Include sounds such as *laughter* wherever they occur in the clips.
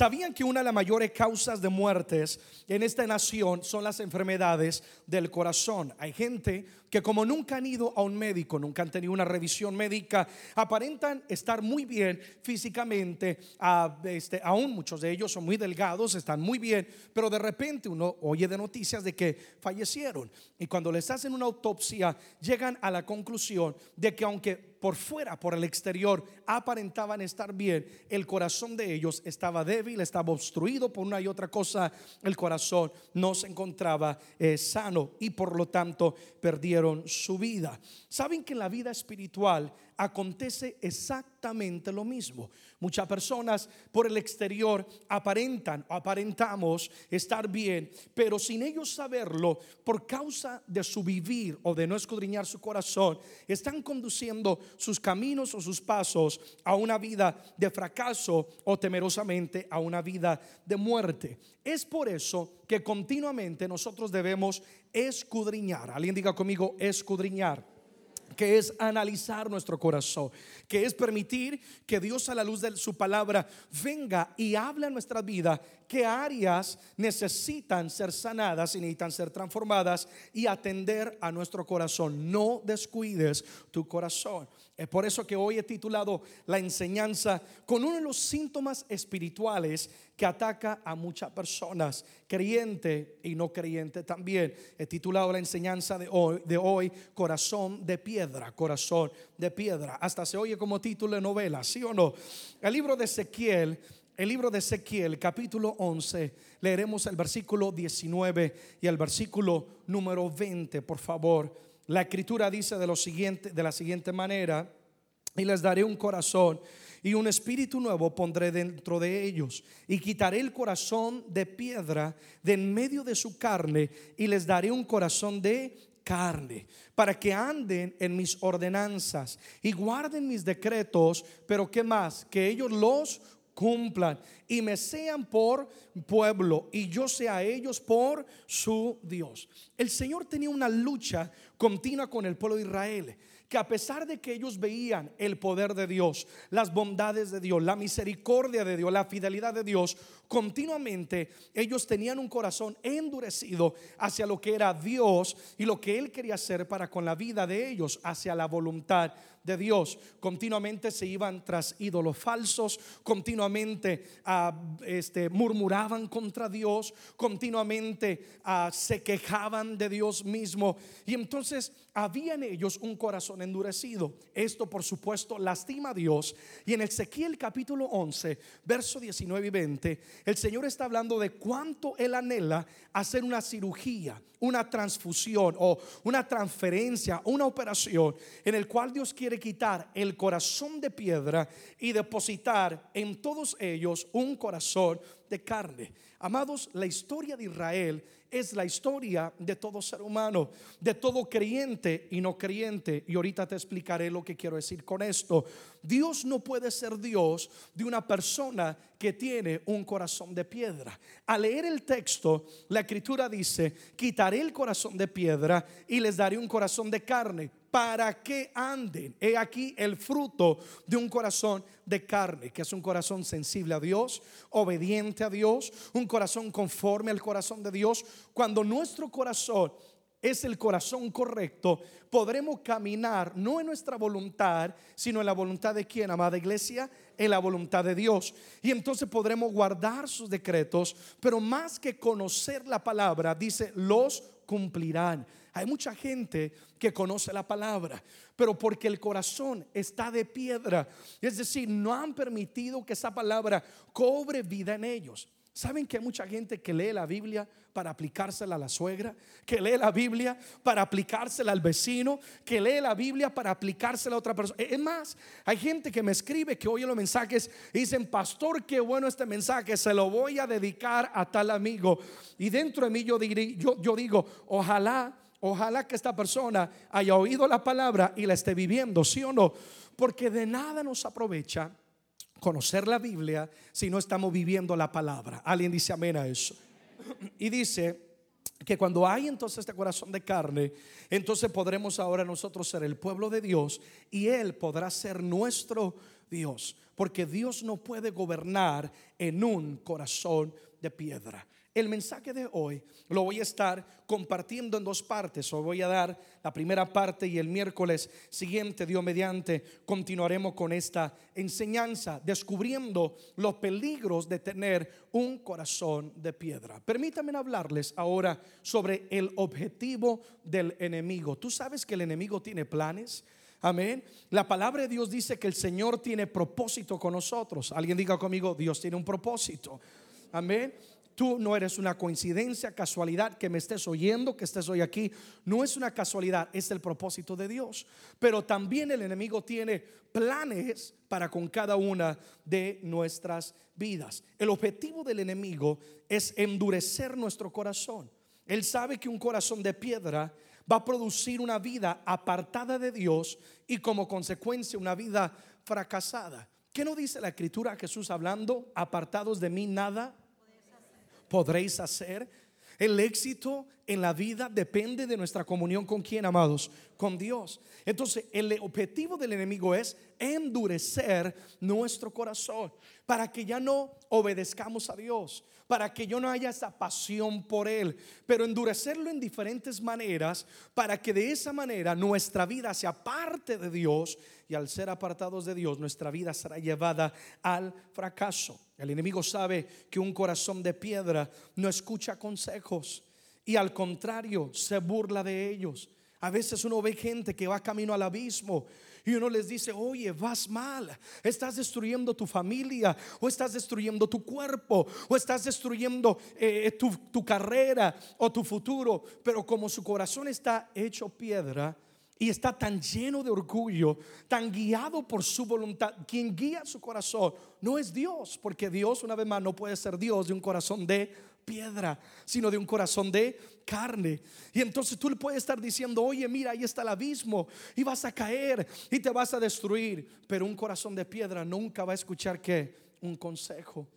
¿Sabían que una de las mayores causas de muertes en esta nación son las enfermedades del corazón? Hay gente que como nunca han ido a un médico, nunca han tenido una revisión médica, aparentan estar muy bien físicamente, este, aún muchos de ellos son muy delgados, están muy bien, pero de repente uno oye de noticias de que fallecieron. Y cuando les hacen una autopsia, llegan a la conclusión de que aunque por fuera, por el exterior, aparentaban estar bien, el corazón de ellos estaba débil, estaba obstruido por una y otra cosa, el corazón no se encontraba eh, sano y por lo tanto perdieron su vida. Saben que en la vida espiritual acontece exactamente lo mismo. Muchas personas por el exterior aparentan o aparentamos estar bien, pero sin ellos saberlo, por causa de su vivir o de no escudriñar su corazón, están conduciendo sus caminos o sus pasos a una vida de fracaso o temerosamente a una vida de muerte. Es por eso que continuamente nosotros debemos escudriñar. Alguien diga conmigo, escudriñar que es analizar nuestro corazón, que es permitir que Dios a la luz de su palabra venga y hable a nuestra vida, qué áreas necesitan ser sanadas y necesitan ser transformadas y atender a nuestro corazón. No descuides tu corazón. Es por eso que hoy he titulado la enseñanza con uno de los síntomas espirituales que ataca a muchas personas, creyente y no creyente también. He titulado la enseñanza de hoy, de hoy, Corazón de Piedra, Corazón de Piedra. Hasta se oye como título de novela, ¿sí o no? El libro de Ezequiel, el libro de Ezequiel, capítulo 11, leeremos el versículo 19 y el versículo número 20, por favor. La escritura dice de, lo siguiente, de la siguiente manera, y les daré un corazón y un espíritu nuevo pondré dentro de ellos y quitaré el corazón de piedra de en medio de su carne y les daré un corazón de carne para que anden en mis ordenanzas y guarden mis decretos, pero qué más, que ellos los cumplan y me sean por pueblo y yo sea ellos por su Dios. El Señor tenía una lucha continua con el pueblo de Israel que a pesar de que ellos veían el poder de Dios, las bondades de Dios, la misericordia de Dios, la fidelidad de Dios, continuamente ellos tenían un corazón endurecido hacia lo que era Dios y lo que Él quería hacer para con la vida de ellos, hacia la voluntad de Dios. Continuamente se iban tras ídolos falsos, continuamente ah, este, murmuraban contra Dios, continuamente ah, se quejaban de Dios mismo. Y entonces había en ellos un corazón endurecido. Esto por supuesto lastima a Dios. Y en Ezequiel capítulo 11, verso 19 y 20, el Señor está hablando de cuánto Él anhela hacer una cirugía, una transfusión o una transferencia, una operación en el cual Dios quiere quitar el corazón de piedra y depositar en todos ellos un corazón de carne. Amados, la historia de Israel es la historia de todo ser humano, de todo creyente y no creyente. Y ahorita te explicaré lo que quiero decir con esto. Dios no puede ser Dios de una persona que tiene un corazón de piedra. Al leer el texto, la escritura dice, quitaré el corazón de piedra y les daré un corazón de carne para que anden. He aquí el fruto de un corazón de carne, que es un corazón sensible a Dios, obediente a Dios, un corazón conforme al corazón de Dios. Cuando nuestro corazón es el corazón correcto, podremos caminar no en nuestra voluntad, sino en la voluntad de quien, amada iglesia, en la voluntad de Dios. Y entonces podremos guardar sus decretos, pero más que conocer la palabra, dice, los cumplirán. Hay mucha gente que conoce la palabra, pero porque el corazón está de piedra, es decir, no han permitido que esa palabra cobre vida en ellos. ¿Saben que hay mucha gente que lee la Biblia para aplicársela a la suegra? Que lee la Biblia para aplicársela al vecino? Que lee la Biblia para aplicársela a otra persona? Es más, hay gente que me escribe, que oye los mensajes y dicen, pastor, qué bueno este mensaje, se lo voy a dedicar a tal amigo. Y dentro de mí yo, yo, yo digo, ojalá Ojalá que esta persona haya oído la palabra y la esté viviendo, sí o no, porque de nada nos aprovecha conocer la Biblia si no estamos viviendo la palabra. Alguien dice amén a eso. Y dice que cuando hay entonces este corazón de carne, entonces podremos ahora nosotros ser el pueblo de Dios y Él podrá ser nuestro Dios, porque Dios no puede gobernar en un corazón de piedra. El mensaje de hoy lo voy a estar compartiendo en dos partes. Hoy voy a dar la primera parte y el miércoles siguiente, Dios mediante, continuaremos con esta enseñanza, descubriendo los peligros de tener un corazón de piedra. Permítanme hablarles ahora sobre el objetivo del enemigo. Tú sabes que el enemigo tiene planes. Amén. La palabra de Dios dice que el Señor tiene propósito con nosotros. Alguien diga conmigo, Dios tiene un propósito. Amén. Tú no eres una coincidencia, casualidad que me estés oyendo, que estés hoy aquí. No es una casualidad, es el propósito de Dios. Pero también el enemigo tiene planes para con cada una de nuestras vidas. El objetivo del enemigo es endurecer nuestro corazón. Él sabe que un corazón de piedra va a producir una vida apartada de Dios y como consecuencia una vida fracasada. ¿Qué no dice la escritura Jesús hablando? Apartados de mí nada podréis hacer. El éxito en la vida depende de nuestra comunión con quién, amados, con Dios. Entonces, el objetivo del enemigo es endurecer nuestro corazón para que ya no obedezcamos a Dios, para que yo no haya esa pasión por Él, pero endurecerlo en diferentes maneras para que de esa manera nuestra vida sea parte de Dios y al ser apartados de Dios, nuestra vida será llevada al fracaso. El enemigo sabe que un corazón de piedra no escucha consejos y al contrario se burla de ellos. A veces uno ve gente que va camino al abismo y uno les dice, oye, vas mal, estás destruyendo tu familia, o estás destruyendo tu cuerpo, o estás destruyendo eh, tu, tu carrera o tu futuro. Pero como su corazón está hecho piedra, y está tan lleno de orgullo, tan guiado por su voluntad. Quien guía su corazón no es Dios, porque Dios una vez más no puede ser Dios de un corazón de piedra, sino de un corazón de carne. Y entonces tú le puedes estar diciendo, oye, mira, ahí está el abismo y vas a caer y te vas a destruir. Pero un corazón de piedra nunca va a escuchar que un consejo.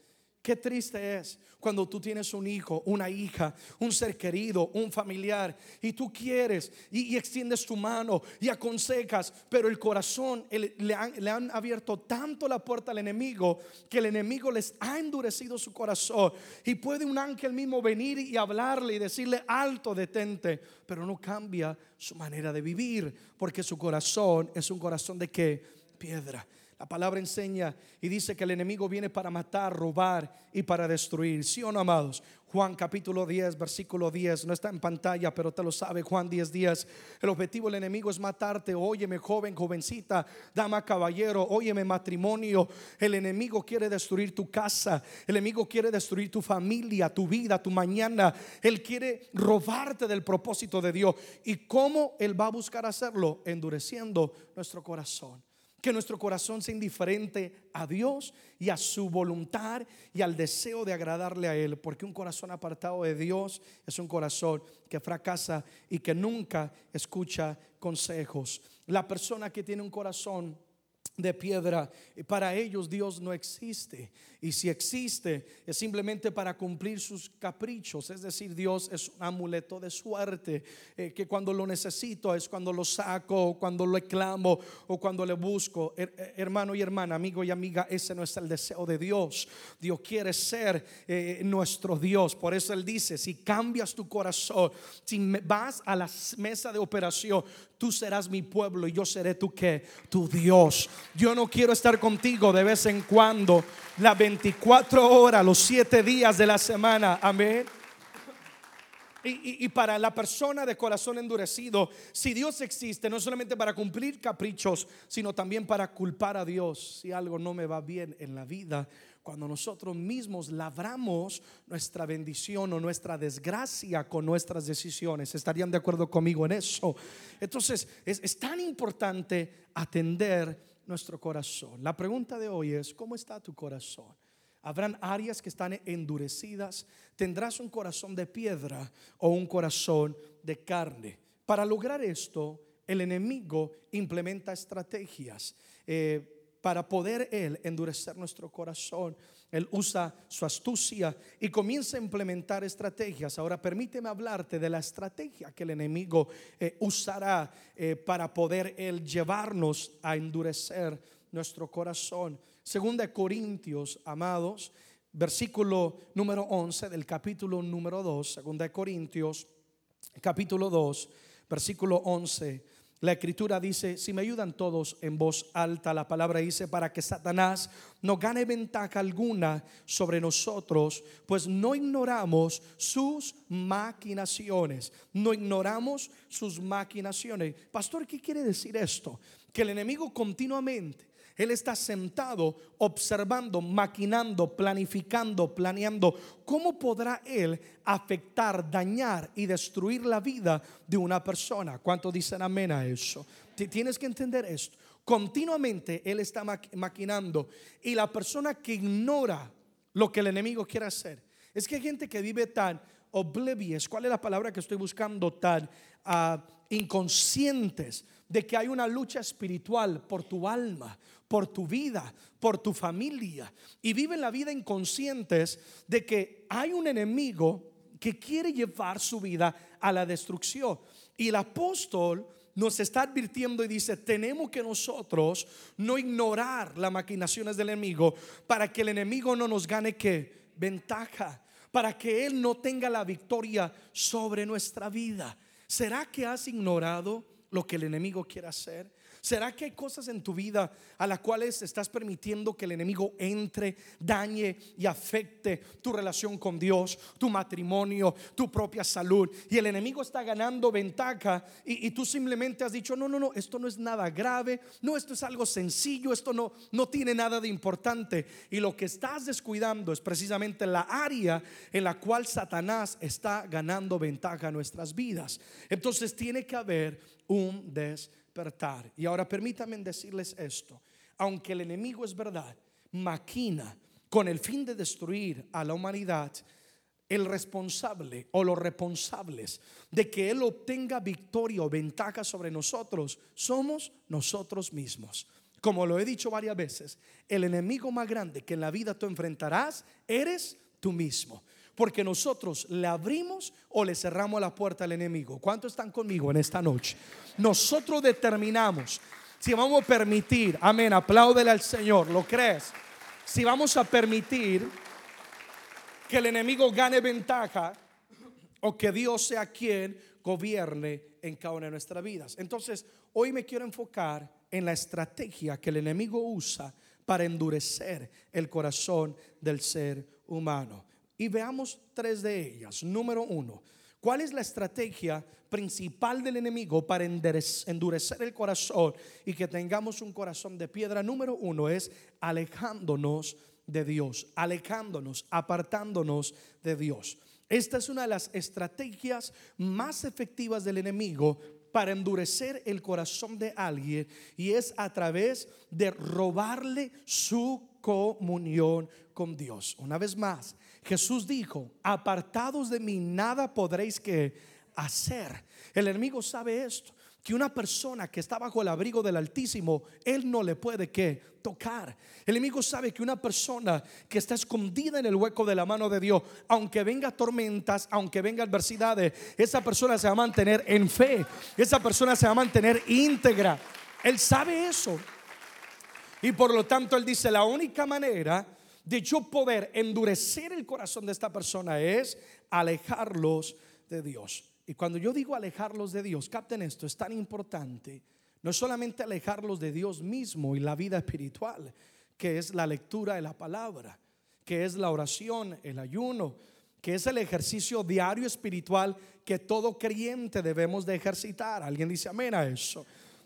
Qué triste es cuando tú tienes un hijo, una hija, un ser querido, un familiar y tú quieres y, extiendes tu mano y aconsejas, pero el corazón le, han, le han abierto tanto la puerta al enemigo que el enemigo les ha endurecido su corazón y puede un ángel mismo venir y hablarle y decirle alto, detente, pero no cambia su manera de vivir porque su corazón es un corazón de qué? Piedra. La palabra enseña y dice que el enemigo viene para matar, robar y para destruir. ¿Sí o no, amados? Juan capítulo 10, versículo 10, no está en pantalla, pero te lo sabe Juan 10, 10. El objetivo del enemigo es matarte. Óyeme, joven, jovencita, dama, caballero, óyeme, matrimonio. El enemigo quiere destruir tu casa. El enemigo quiere destruir tu familia, tu vida, tu mañana. Él quiere robarte del propósito de Dios. ¿Y cómo Él va a buscar hacerlo? Endureciendo nuestro corazón que nuestro corazón sea indiferente a Dios y a su voluntad y al deseo de agradarle a Él, porque un corazón apartado de Dios es un corazón que fracasa y que nunca escucha consejos. La persona que tiene un corazón de piedra. Para ellos Dios no existe. Y si existe, es simplemente para cumplir sus caprichos. Es decir, Dios es un amuleto de suerte, eh, que cuando lo necesito es cuando lo saco, o cuando lo clamo, o cuando le busco. Eh, hermano y hermana, amigo y amiga, ese no es el deseo de Dios. Dios quiere ser eh, nuestro Dios. Por eso Él dice, si cambias tu corazón, si vas a la mesa de operación, tú serás mi pueblo y yo seré tu que, tu Dios. Yo no quiero estar contigo de vez en cuando, las 24 horas, los 7 días de la semana. Amén. Y, y, para la persona de corazón endurecido, si Dios existe, no solamente para cumplir caprichos, sino también para culpar a Dios si algo no me va bien en la vida, cuando nosotros mismos labramos nuestra bendición o nuestra desgracia con nuestras decisiones. ¿Estarían de acuerdo conmigo en eso? Entonces, es, es tan importante atender nuestro corazón. La pregunta de hoy es, ¿cómo está tu corazón? Habrán áreas que están endurecidas. ¿Tendrás un corazón de piedra o un corazón de carne? Para lograr esto, el enemigo implementa estrategias eh, para poder él endurecer nuestro corazón. Él usa su astucia y comienza a implementar estrategias. Ahora permíteme hablarte de la estrategia que el enemigo eh, usará eh, para poder él llevarnos a endurecer nuestro corazón. Segunda de Corintios, amados, versículo número 11 del capítulo número 2, segunda de Corintios, capítulo 2, versículo 11 la escritura dice, si me ayudan todos en voz alta, la palabra dice, para que Satanás no gane ventaja alguna sobre nosotros, pues no ignoramos sus maquinaciones, no ignoramos sus maquinaciones. Pastor, ¿qué quiere decir esto? Que el enemigo continuamente él está sentado observando, maquinando, planificando, planeando cómo podrá Él afectar, dañar y destruir la vida de una persona. ¿Cuánto dicen amén a eso? Tienes que entender esto. Continuamente Él está maquinando y la persona que ignora lo que el enemigo quiere hacer. Es que hay gente que vive tan oblivious, ¿cuál es la palabra que estoy buscando? Tan uh, inconscientes de que hay una lucha espiritual por tu alma, por tu vida, por tu familia. Y viven la vida inconscientes de que hay un enemigo que quiere llevar su vida a la destrucción. Y el apóstol nos está advirtiendo y dice, tenemos que nosotros no ignorar las maquinaciones del enemigo para que el enemigo no nos gane que ventaja, para que él no tenga la victoria sobre nuestra vida. ¿Será que has ignorado lo que el enemigo quiere hacer? ¿Será que hay cosas en tu vida a las cuales estás permitiendo que el enemigo entre, dañe y afecte tu relación con Dios, tu matrimonio, tu propia salud? Y el enemigo está ganando ventaja y, tú simplemente has dicho, no, no, no, esto no es nada grave, no, esto es algo sencillo, esto no, no tiene nada de importante. Y lo que estás descuidando es precisamente la área en la cual Satanás está ganando ventaja en nuestras vidas. Entonces tiene que haber un y ahora permítanme decirles esto. Aunque el enemigo es verdad, maquina con el fin de destruir a la humanidad, el responsable o los responsables de que Él obtenga victoria o ventaja sobre nosotros somos nosotros mismos. Como lo he dicho varias veces, el enemigo más grande que en la vida tú enfrentarás eres tú mismo. Porque nosotros le abrimos o le cerramos la puerta al enemigo. ¿Cuántos están conmigo en esta noche? Nosotros determinamos si vamos a permitir, amén, apláudele al Señor, ¿lo crees? Si vamos a permitir que el enemigo gane ventaja o que Dios sea quien gobierne en cada una de nuestras vidas. Entonces, hoy me quiero enfocar en la estrategia que el enemigo usa para endurecer el corazón del ser humano. Y veamos tres de ellas. Número uno, ¿cuál es la estrategia principal del enemigo para endurecer el corazón y que tengamos un corazón de piedra? Número uno es alejándonos de Dios, alejándonos, apartándonos de Dios. Esta es una de las estrategias más efectivas del enemigo para endurecer el corazón de alguien y es a través de robarle su comunión con Dios. Una vez más, Jesús dijo, apartados de mí nada podréis que hacer. El enemigo sabe esto, que una persona que está bajo el abrigo del Altísimo, él no le puede que tocar. El enemigo sabe que una persona que está escondida en el hueco de la mano de Dios, aunque venga tormentas, aunque venga adversidades, esa persona se va a mantener en fe, esa persona se va a mantener íntegra. Él sabe eso. Y por lo tanto él dice, la única manera de yo poder endurecer el corazón de esta persona es alejarlos de Dios. Y cuando yo digo alejarlos de Dios, capten esto, es tan importante. No es solamente alejarlos de Dios mismo y la vida espiritual, que es la lectura de la palabra, que es la oración, el ayuno, que es el ejercicio diario espiritual que todo creyente debemos de ejercitar. ¿Alguien dice amén a eso?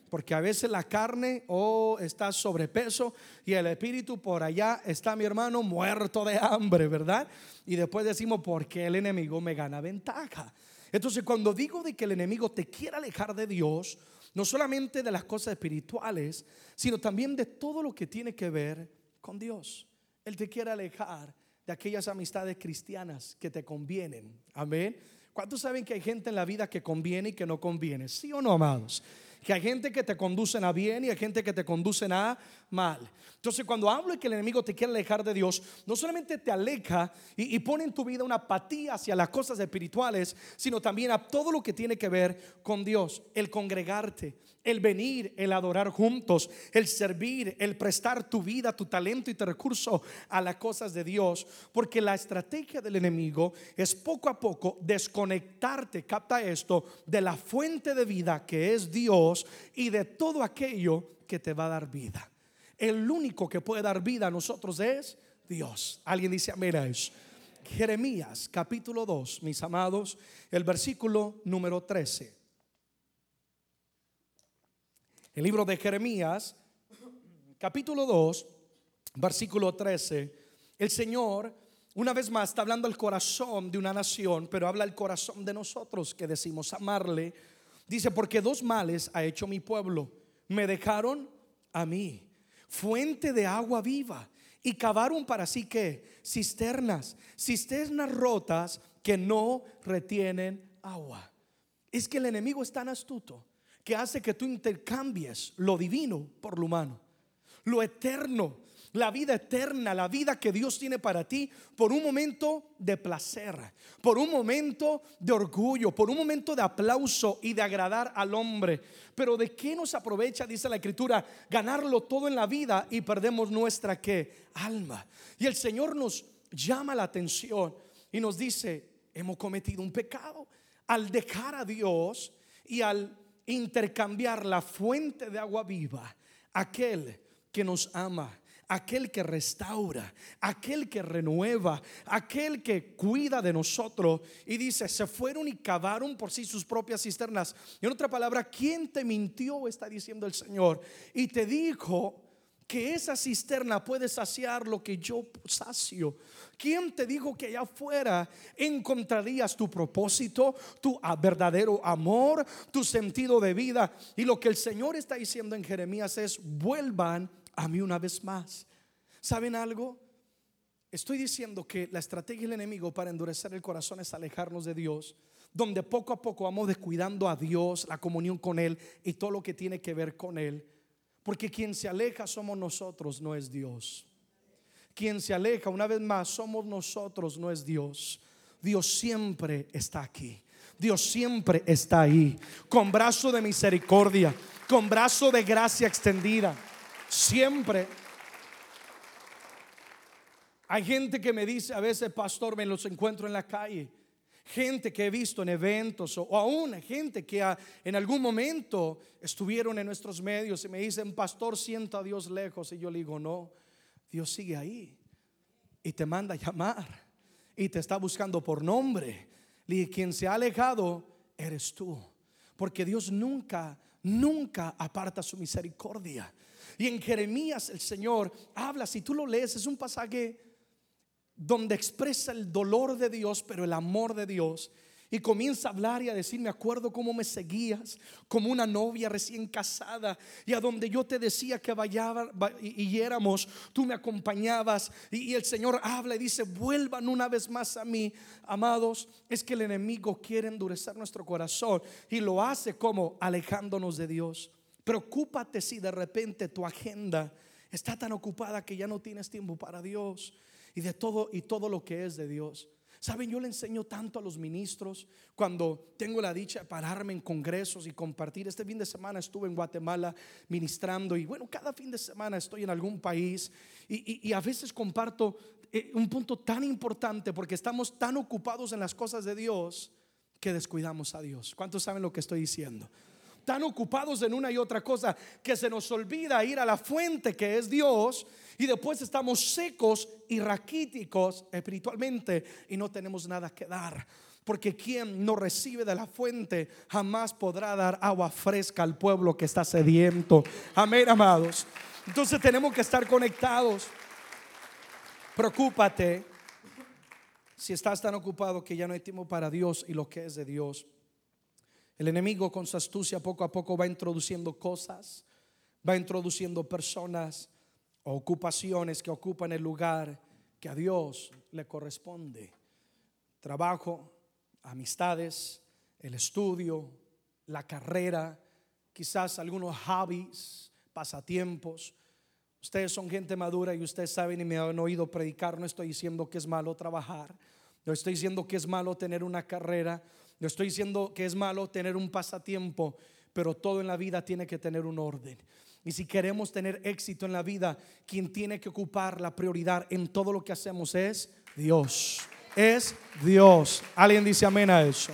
Porque a veces la carne o oh, está sobrepeso y el espíritu por allá está mi hermano muerto de hambre, ¿verdad? Y después decimos, ¿por qué el enemigo me gana ventaja? Entonces cuando digo de que el enemigo te quiere alejar de Dios, no solamente de las cosas espirituales, sino también de todo lo que tiene que ver con Dios. Él te quiere alejar de aquellas amistades cristianas que te convienen. Amén. ¿Cuántos saben que hay gente en la vida que conviene y que no conviene? ¿Sí o no, amados? Que hay gente que te conducen a bien y hay gente que te conducen a mal. Entonces, cuando hablo de que el enemigo te quiere alejar de Dios, no solamente te aleja y, y, pone en tu vida una apatía hacia las cosas espirituales, sino también a todo lo que tiene que ver con Dios, el congregarte, el venir, el adorar juntos, el servir, el prestar tu vida, tu talento y tu recurso a las cosas de Dios. Porque la estrategia del enemigo es poco a poco desconectarte, capta esto, de la fuente de vida que es Dios y de todo aquello que te va a dar vida. El único que puede dar vida a nosotros es Dios. Alguien dice amén a eso. Jeremías capítulo 2, mis amados, el versículo número 13. El libro de Jeremías, capítulo 2, versículo 13. El Señor, una vez más, está hablando al corazón de una nación, pero habla al corazón de nosotros que decimos amarle. Dice, porque dos males ha hecho mi pueblo. Me dejaron a mí, fuente de agua viva, y cavaron para sí que cisternas, cisternas rotas que no retienen agua. Es que el enemigo es tan astuto que hace que tú intercambies lo divino por lo humano, lo eterno, la vida eterna, la vida que Dios tiene para ti por un momento de placer, por un momento de orgullo, por un momento de aplauso y de agradar al hombre. Pero ¿de qué nos aprovecha, dice la escritura, ganarlo todo en la vida y perdemos nuestra qué? Alma. Y el Señor nos llama la atención y nos dice, hemos cometido un pecado al dejar a Dios y al intercambiar la fuente de agua viva, aquel que nos ama, aquel que restaura, aquel que renueva, aquel que cuida de nosotros. Y dice, se fueron y cavaron por sí sus propias cisternas. Y en otra palabra, ¿quién te mintió? Está diciendo el Señor. Y te dijo que esa cisterna puede saciar lo que yo sacio. ¿Quién te dijo que allá afuera encontrarías tu propósito, tu verdadero amor, tu sentido de vida? Y lo que el Señor está diciendo en Jeremías es, vuelvan a mí una vez más. ¿Saben algo? Estoy diciendo que la estrategia del enemigo para endurecer el corazón es alejarnos de Dios, donde poco a poco vamos descuidando a Dios, la comunión con Él y todo lo que tiene que ver con Él. Porque quien se aleja somos nosotros, no es Dios. Quien se aleja, una vez más, somos nosotros, no es Dios. Dios siempre está aquí. Dios siempre está ahí, con brazo de misericordia, con brazo de gracia extendida. Siempre. Hay gente que me dice a veces, pastor, me los encuentro en la calle gente que he visto en eventos o, aún gente que en algún momento estuvieron en nuestros medios y me dicen, pastor, siento a Dios lejos. Y yo le digo, no, Dios sigue ahí y te manda a llamar y te está buscando por nombre. Y quien se ha alejado eres tú, porque Dios nunca, nunca aparta su misericordia. Y en Jeremías el Señor habla, si tú lo lees, es un pasaje donde expresa el dolor de Dios, pero el amor de Dios. Y comienza a hablar y a decir, me acuerdo cómo me seguías como una novia recién casada y a donde yo te decía que vayaba y yéramos, tú me acompañabas y, y el Señor habla y dice, vuelvan una vez más a mí, amados, es que el enemigo quiere endurecer nuestro corazón y lo hace como alejándonos de Dios. Preocúpate si de repente tu agenda está tan ocupada que ya no tienes tiempo para Dios y de todo y todo lo que es de Dios. Saben, yo le enseño tanto a los ministros cuando tengo la dicha de pararme en congresos y compartir. Este fin de semana estuve en Guatemala ministrando y bueno, cada fin de semana estoy en algún país y, a veces comparto eh, un punto tan importante porque estamos tan ocupados en las cosas de Dios que descuidamos a Dios. ¿Cuántos saben lo que estoy diciendo? Tan ocupados en una y otra cosa que se nos olvida ir a la fuente que es Dios y después estamos secos y raquíticos espiritualmente y no tenemos nada que dar. Porque quien no recibe de la fuente jamás podrá dar agua fresca al pueblo que está sediento. Amén, amados. Entonces tenemos que estar conectados. Preocúpate si estás tan ocupado que ya no hay tiempo para Dios y lo que es de Dios. El enemigo con su astucia poco a poco va introduciendo cosas, va introduciendo personas ocupaciones que ocupan el lugar que a Dios le corresponde. Trabajo, amistades, el estudio, la carrera, quizás algunos hobbies, pasatiempos. Ustedes son gente madura y ustedes saben y me han oído predicar. No estoy diciendo que es malo trabajar. No estoy diciendo que es malo tener una carrera. No estoy diciendo que es malo tener un pasatiempo. Pero todo en la vida tiene que tener un orden. Y si queremos tener éxito en la vida, quien tiene que ocupar la prioridad en todo lo que hacemos es Dios. Es Dios. Alguien dice amén a eso.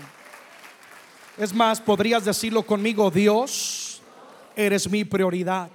Es más, podrías decirlo conmigo, Dios, eres mi prioridad.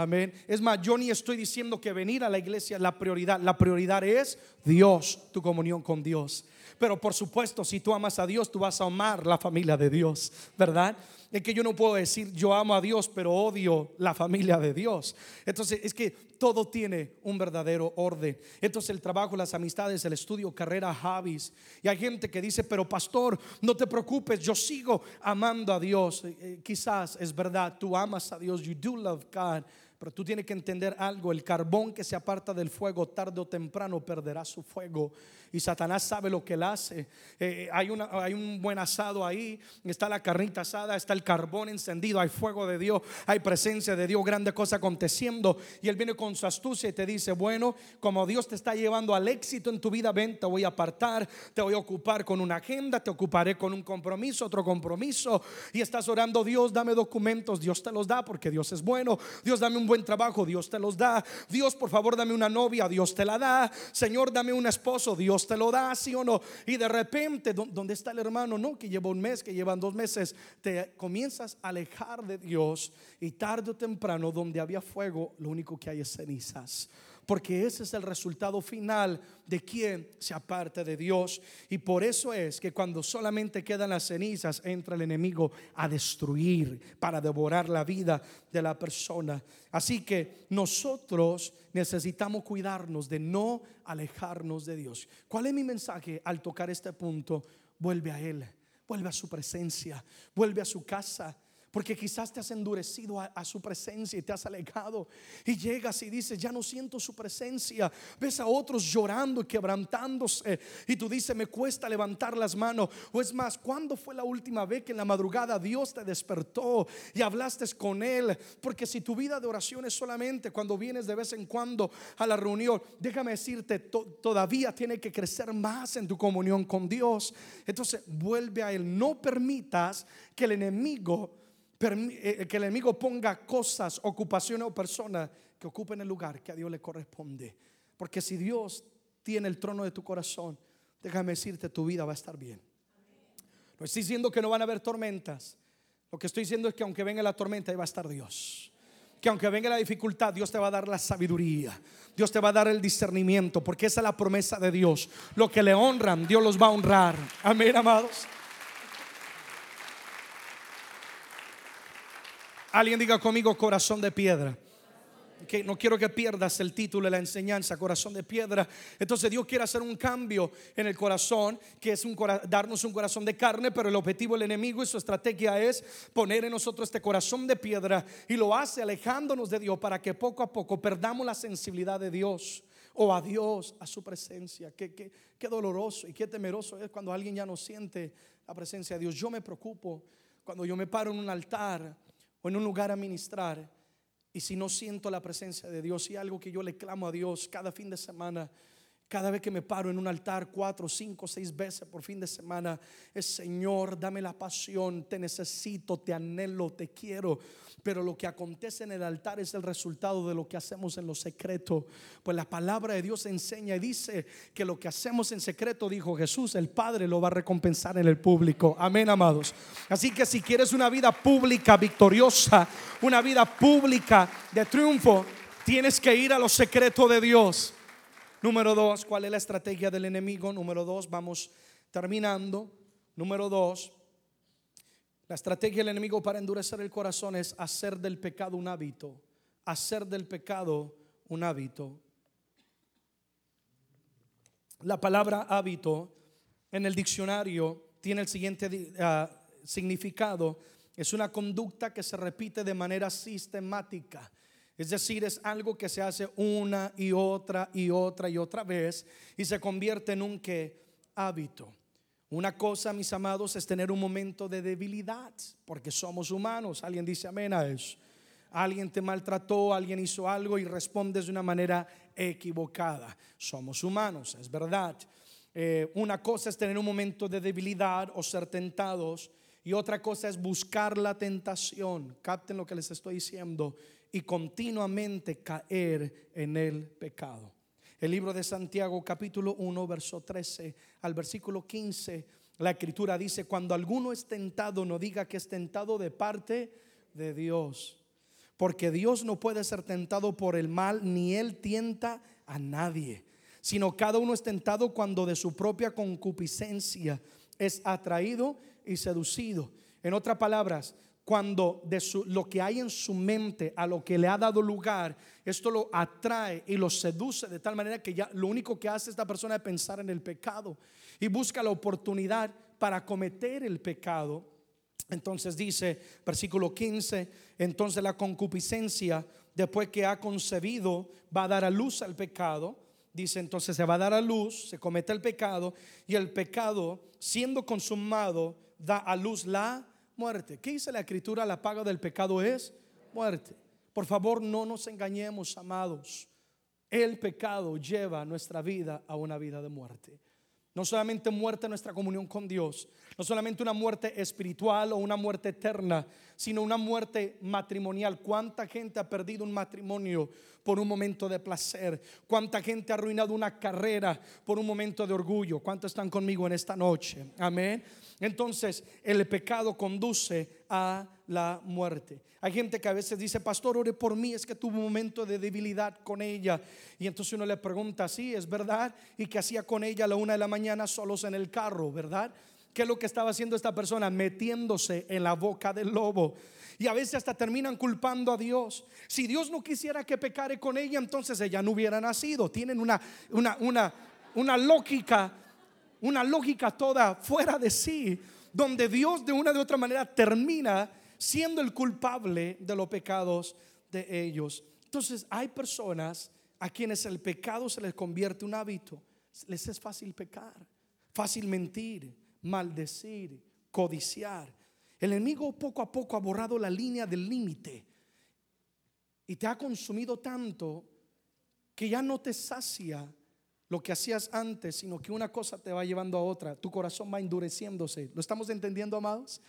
Amén. Es más, yo ni estoy diciendo que venir a la iglesia es la prioridad. La prioridad es Dios, tu comunión con Dios. Pero por supuesto, si tú amas a Dios, tú vas a amar la familia de Dios, ¿verdad? Es que yo no puedo decir yo amo a Dios, pero odio la familia de Dios. Entonces, es que todo tiene un verdadero orden. Entonces, el trabajo, las amistades, el estudio, carrera, hobbies. Y hay gente que dice, pero pastor, no te preocupes, yo sigo amando a Dios. Eh, eh, quizás es verdad, tú amas a Dios, you do love God. Pero tú tienes que entender algo, el carbón que se aparta del fuego tarde o temprano perderá su fuego. Y Satanás sabe lo que él hace. Eh, hay, una, hay un buen asado ahí, está la carnita asada, está el carbón encendido, hay fuego de Dios, hay presencia de Dios, grande cosa aconteciendo. Y él viene con su astucia y te dice, bueno, como Dios te está llevando al éxito en tu vida, ven, te voy a apartar, te voy a ocupar con una agenda, te ocuparé con un compromiso, otro compromiso. Y estás orando, Dios, dame documentos, Dios te los da porque Dios es bueno. Dios, dame un buen trabajo, Dios te los da. Dios, por favor, dame una novia, Dios te la da. Señor, dame un esposo, Dios te lo da, sí o no. Y de repente, ¿dónde está el hermano? No, que lleva un mes, que llevan dos meses. Te comienzas a alejar de Dios y tarde o temprano, donde había fuego, lo único que hay es cenizas porque ese es el resultado final de quien se aparte de Dios. Y por eso es que cuando solamente quedan las cenizas, entra el enemigo a destruir, para devorar la vida de la persona. Así que nosotros necesitamos cuidarnos de no alejarnos de Dios. ¿Cuál es mi mensaje al tocar este punto? Vuelve a Él, vuelve a su presencia, vuelve a su casa porque quizás te has endurecido a, su presencia y te has alejado. Y llegas y dices, ya no siento su presencia. Ves a otros llorando y quebrantándose. Y tú dices, me cuesta levantar las manos. O es más, ¿cuándo fue la última vez que en la madrugada Dios te despertó y hablaste con Él? Porque si tu vida de oración es solamente cuando vienes de vez en cuando a la reunión, déjame decirte, todavía tiene que crecer más en tu comunión con Dios. Entonces, vuelve a Él. No permitas que el enemigo que el enemigo ponga cosas, ocupaciones o personas que ocupen el lugar que a Dios le corresponde. Porque si Dios tiene el trono de tu corazón, déjame decirte, tu vida va a estar bien. No estoy diciendo que no van a haber tormentas. Lo que estoy diciendo es que aunque venga la tormenta, ahí va a estar Dios. Que aunque venga la dificultad, Dios te va a dar la sabiduría. Dios te va a dar el discernimiento. Porque esa es la promesa de Dios. Lo que le honran, Dios los va a honrar. Amén, amados. Alguien diga conmigo corazón de piedra. Que no quiero que pierdas el título de la enseñanza, corazón de piedra. Entonces Dios quiere hacer un cambio en el corazón, que es un, darnos un corazón de carne, pero el objetivo del enemigo y su estrategia es poner en nosotros este corazón de piedra y lo hace alejándonos de Dios para que poco a poco perdamos la sensibilidad de Dios o a Dios, a su presencia. Qué, qué, qué doloroso y qué temeroso es cuando alguien ya no siente la presencia de Dios. Yo me preocupo cuando yo me paro en un altar o en un lugar a ministrar y si no siento la presencia de Dios y algo que yo le clamo a Dios cada fin de semana cada vez que me paro en un altar cuatro, cinco, seis veces por fin de semana, es Señor, dame la pasión, te necesito, te anhelo, te quiero. Pero lo que acontece en el altar es el resultado de lo que hacemos en lo secreto. Pues la palabra de Dios enseña y dice que lo que hacemos en secreto, dijo Jesús, el Padre lo va a recompensar en el público. Amén, amados. Así que si quieres una vida pública victoriosa, una vida pública de triunfo, tienes que ir a lo secreto de Dios. Número dos, ¿cuál es la estrategia del enemigo? Número dos, vamos terminando. Número dos, la estrategia del enemigo para endurecer el corazón es hacer del pecado un hábito. Hacer del pecado un hábito. La palabra hábito en el diccionario tiene el siguiente ah, significado. Es una conducta que se repite de manera sistemática. Es decir, es algo que se hace una y otra y otra y otra vez y se convierte en un que hábito. Una cosa, mis amados, es tener un momento de debilidad, porque somos humanos. Alguien dice amén a eso. Alguien te maltrató, alguien hizo algo y respondes de una manera equivocada. Somos humanos, es verdad. Eh, una cosa es tener un momento de debilidad o ser tentados y otra cosa es buscar la tentación. Capten lo que les estoy diciendo y continuamente caer en el pecado. El libro de Santiago capítulo 1 verso 13 al versículo 15, la escritura dice, cuando alguno es tentado, no diga que es tentado de parte de Dios, porque Dios no puede ser tentado por el mal, ni él tienta a nadie, sino cada uno es tentado cuando de su propia concupiscencia es atraído y seducido. En otras palabras, cuando de lo que hay en su mente a lo que le ha dado lugar, esto lo atrae y lo seduce de tal manera que ya lo único que hace esta persona es pensar en el pecado y busca la oportunidad para cometer el pecado. Entonces dice, versículo 15, entonces la concupiscencia, después que ha concebido, va a dar a luz al pecado. Dice, entonces se va a dar a luz, se comete el pecado y el pecado, siendo consumado, da a luz la muerte. ¿Qué dice la escritura? La paga del pecado es muerte. Por favor, no nos engañemos, amados. El pecado lleva nuestra vida a una vida de muerte. No solamente muerte en nuestra comunión con Dios, no solamente una muerte espiritual o una muerte eterna, sino una muerte matrimonial. ¿Cuánta gente ha perdido un matrimonio por un momento de placer? ¿Cuánta gente ha arruinado una carrera por un momento de orgullo? ¿Cuántos están conmigo en esta noche? Amén. Entonces, el pecado conduce a la muerte. Hay gente que a veces dice, pastor, ore por mí, es que tuvo un momento de debilidad con ella. Y entonces uno le pregunta, sí, es verdad. ¿Y qué hacía con ella a la una de la mañana solos en el carro, verdad? ¿Qué es lo que estaba haciendo esta persona? Metiéndose en la boca del lobo. Y a veces hasta terminan culpando a Dios. Si Dios no quisiera que pecare con ella, entonces ella no hubiera nacido. Tienen una, una, una, una lógica, una lógica toda fuera de sí, donde Dios de una de otra manera termina siendo el culpable de los pecados de ellos. Entonces hay personas a quienes el pecado se les convierte un hábito. Les es fácil pecar, fácil mentir, maldecir, codiciar. El enemigo poco a poco ha borrado la línea del límite y te ha consumido tanto que ya no te sacia lo que hacías antes, sino que una cosa te va llevando a otra. Tu corazón va endureciéndose. ¿Lo estamos entendiendo, amados?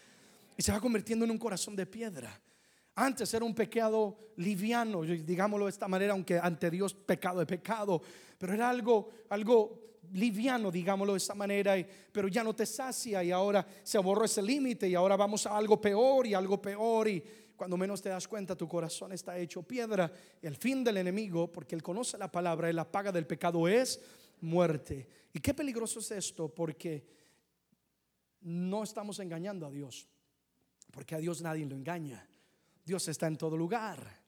Y se va convirtiendo en un corazón de piedra. Antes era un pecado liviano, digámoslo de esta manera, aunque ante Dios pecado es pecado, pero era algo, algo liviano, digámoslo de esa manera, pero ya no te sacia y ahora se borró ese límite y ahora vamos a algo peor y algo peor y cuando menos te das cuenta tu corazón está hecho piedra. El fin del enemigo, porque él conoce la palabra y la paga del pecado es muerte. ¿Y qué peligroso es esto? Porque no estamos engañando a Dios, porque a Dios nadie lo engaña. Dios está en todo lugar.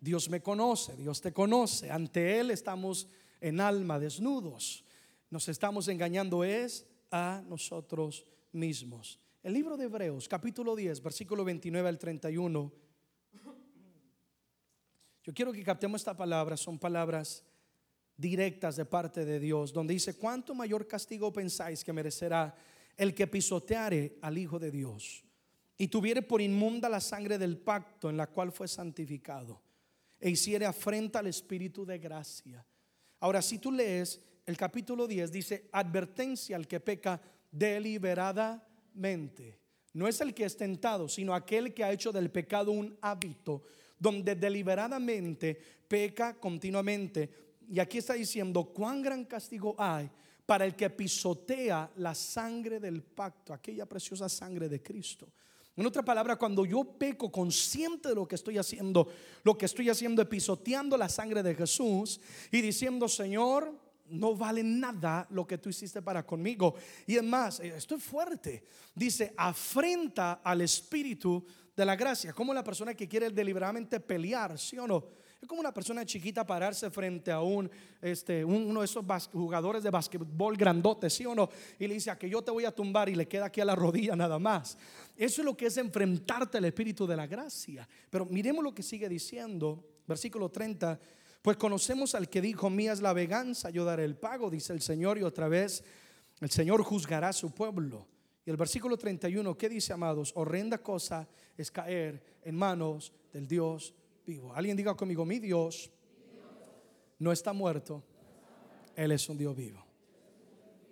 Dios me conoce, Dios te conoce. Ante Él estamos en alma desnudos nos estamos engañando es a nosotros mismos. El libro de Hebreos, capítulo 10, versículo 29 al 31. Yo quiero que captemos esta palabra, son palabras directas de parte de Dios, donde dice, ¿cuánto mayor castigo pensáis que merecerá el que pisoteare al Hijo de Dios y tuviere por inmunda la sangre del pacto en la cual fue santificado e hiciere afrenta al Espíritu de gracia? Ahora, si tú lees el capítulo 10 dice, advertencia al que peca deliberadamente. No es el que es tentado, sino aquel que ha hecho del pecado un hábito, donde deliberadamente peca continuamente. Y aquí está diciendo, cuán gran castigo hay para el que pisotea la sangre del pacto, aquella preciosa sangre de Cristo. En otra palabra, cuando yo peco consciente de lo que estoy haciendo, lo que estoy haciendo es pisoteando la sangre de Jesús y diciendo, Señor, no vale nada lo que tú hiciste para conmigo. Y es más, eh, esto es fuerte. Dice, afrenta al espíritu de la gracia. Como la persona que quiere deliberadamente pelear, ¿sí o no? Es como una persona chiquita pararse frente a un, este, uno de esos jugadores de basquetbol grandotes, ¿sí o no? Y le dice, a que yo te voy a tumbar y le queda aquí a la rodilla nada más. Eso es lo que es enfrentarte al espíritu de la gracia. Pero miremos lo que sigue diciendo, versículo 30 pues conocemos al que dijo, mía es la venganza, yo daré el pago, dice el Señor, y otra vez El Señor juzgará a su pueblo. Y el versículo 31, ¿qué dice, amados? Horrenda cosa es caer en manos del Dios vivo. Alguien diga conmigo, mi Dios no está muerto, Él es un Dios vivo.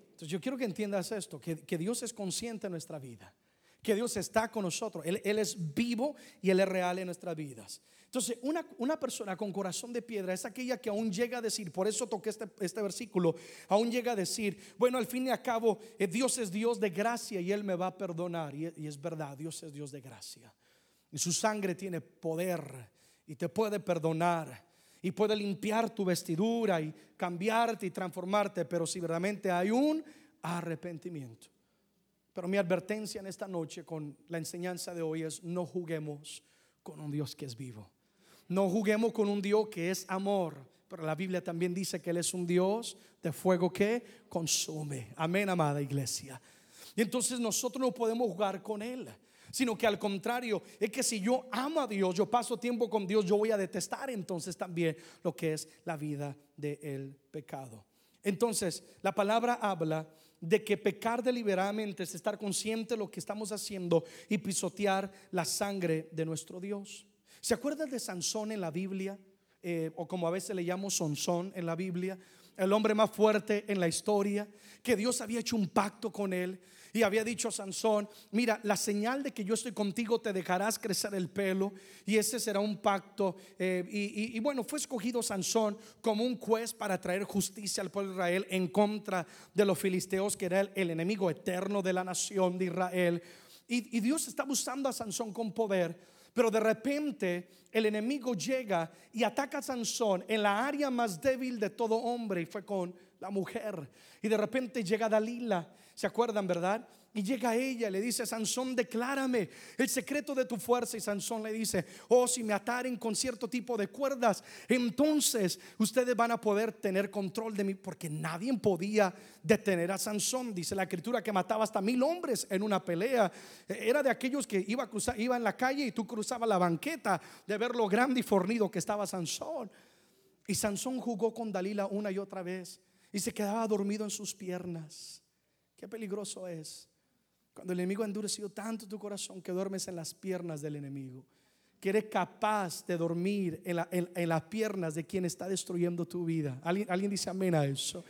Entonces yo quiero que entiendas esto, que, que Dios es consciente de nuestra vida, que Dios está con nosotros, Él, Él es vivo y Él es real en nuestras vidas. Entonces, una, una, persona con corazón de piedra es aquella que aún llega a decir, por eso toqué este, este versículo, aún llega a decir, bueno, al fin y al cabo, eh, Dios es Dios de gracia y Él me va a perdonar. Y, y es verdad, Dios es Dios de gracia. Y su sangre tiene poder y te puede perdonar y puede limpiar tu vestidura y cambiarte y transformarte, pero si verdaderamente hay un arrepentimiento. Pero mi advertencia en esta noche con la enseñanza de hoy es no juguemos con un Dios que es vivo. No juguemos con un Dios que es amor. Pero la Biblia también dice que Él es un Dios de fuego que consume. Amén, amada iglesia. Y entonces nosotros no podemos jugar con Él sino que al contrario, es que si yo amo a Dios, yo paso tiempo con Dios, yo voy a detestar entonces también lo que es la vida del pecado. Entonces, la palabra habla de que pecar deliberadamente es estar consciente de lo que estamos haciendo y pisotear la sangre de nuestro Dios. ¿Se acuerdan de Sansón en la Biblia? Eh, o como a veces le llamo Sonsón en la Biblia, el hombre más fuerte en la historia, que Dios había hecho un pacto con él y había dicho a Sansón, mira, la señal de que yo estoy contigo te dejarás crecer el pelo y ese será un pacto. Eh, y, bueno, fue escogido Sansón como un juez para traer justicia al pueblo de Israel en contra de los filisteos, que era el, enemigo eterno de la nación de Israel. Y, y Dios estaba usando a Sansón con poder. Pero de repente el enemigo llega y ataca a Sansón en la área más débil de todo hombre y fue con la mujer. Y de repente llega Dalila ¿Se acuerdan, verdad? Y llega ella, le dice, Sansón, declárame el secreto de tu fuerza. Y Sansón le dice, oh, si me ataren con cierto tipo de cuerdas, entonces ustedes van a poder tener control de mí, porque nadie podía detener a Sansón. Dice la escritura que mataba hasta mil hombres en una pelea. Era de aquellos que iba, a cruzar, iba en la calle y tú cruzabas la banqueta de ver lo grande y fornido que estaba Sansón. Y Sansón jugó con Dalila una y otra vez y se quedaba dormido en sus piernas. Qué peligroso es cuando el enemigo ha endurecido tanto tu corazón que duermes en las piernas del enemigo. Que eres capaz de dormir en, las piernas de quien está destruyendo tu vida. ¿Alguien, dice amén a eso.